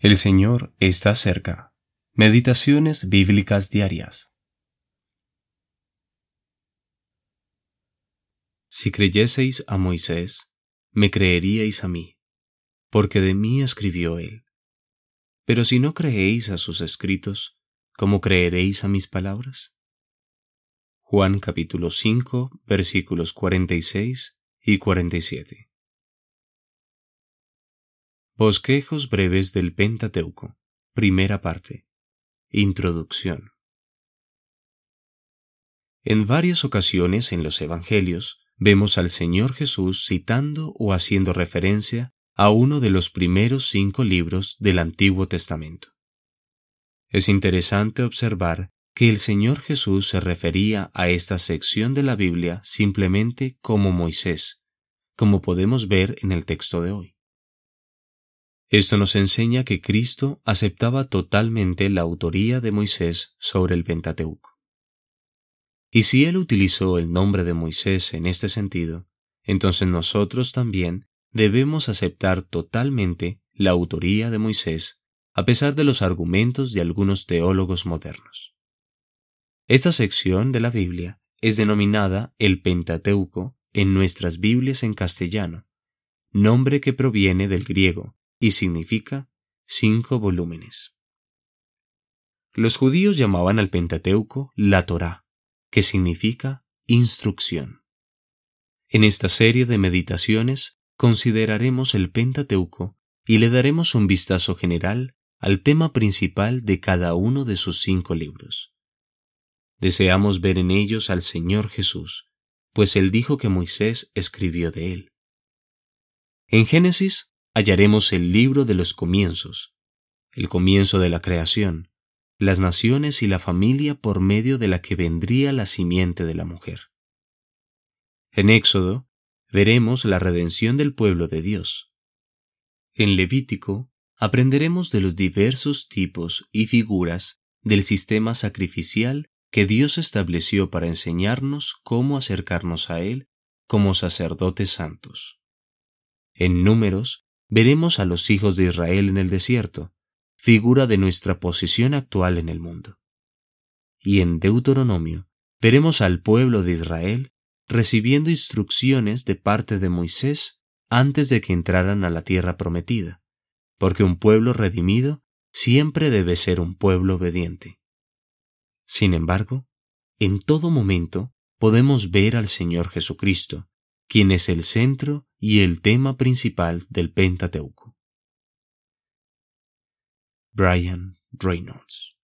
El Señor está cerca. Meditaciones bíblicas diarias. Si creyeseis a Moisés, me creeríais a mí, porque de mí escribió él. Pero si no creéis a sus escritos, ¿cómo creeréis a mis palabras? Juan capítulo 5 versículos 46 y 47. Bosquejos breves del Pentateuco. Primera parte. Introducción. En varias ocasiones en los Evangelios vemos al Señor Jesús citando o haciendo referencia a uno de los primeros cinco libros del Antiguo Testamento. Es interesante observar que el Señor Jesús se refería a esta sección de la Biblia simplemente como Moisés, como podemos ver en el texto de hoy. Esto nos enseña que Cristo aceptaba totalmente la autoría de Moisés sobre el Pentateuco. Y si Él utilizó el nombre de Moisés en este sentido, entonces nosotros también debemos aceptar totalmente la autoría de Moisés, a pesar de los argumentos de algunos teólogos modernos. Esta sección de la Biblia es denominada el Pentateuco en nuestras Biblias en castellano, nombre que proviene del griego y significa cinco volúmenes. Los judíos llamaban al Pentateuco la Torá, que significa instrucción. En esta serie de meditaciones consideraremos el Pentateuco y le daremos un vistazo general al tema principal de cada uno de sus cinco libros. Deseamos ver en ellos al Señor Jesús, pues Él dijo que Moisés escribió de Él. En Génesis hallaremos el libro de los comienzos, el comienzo de la creación, las naciones y la familia por medio de la que vendría la simiente de la mujer. En Éxodo veremos la redención del pueblo de Dios. En Levítico aprenderemos de los diversos tipos y figuras del sistema sacrificial que Dios estableció para enseñarnos cómo acercarnos a Él como sacerdotes santos. En Números veremos a los hijos de Israel en el desierto, figura de nuestra posición actual en el mundo. Y en Deuteronomio veremos al pueblo de Israel recibiendo instrucciones de parte de Moisés antes de que entraran a la tierra prometida, porque un pueblo redimido siempre debe ser un pueblo obediente. Sin embargo, en todo momento podemos ver al Señor Jesucristo, quien es el centro y el tema principal del Pentateuco. Brian Reynolds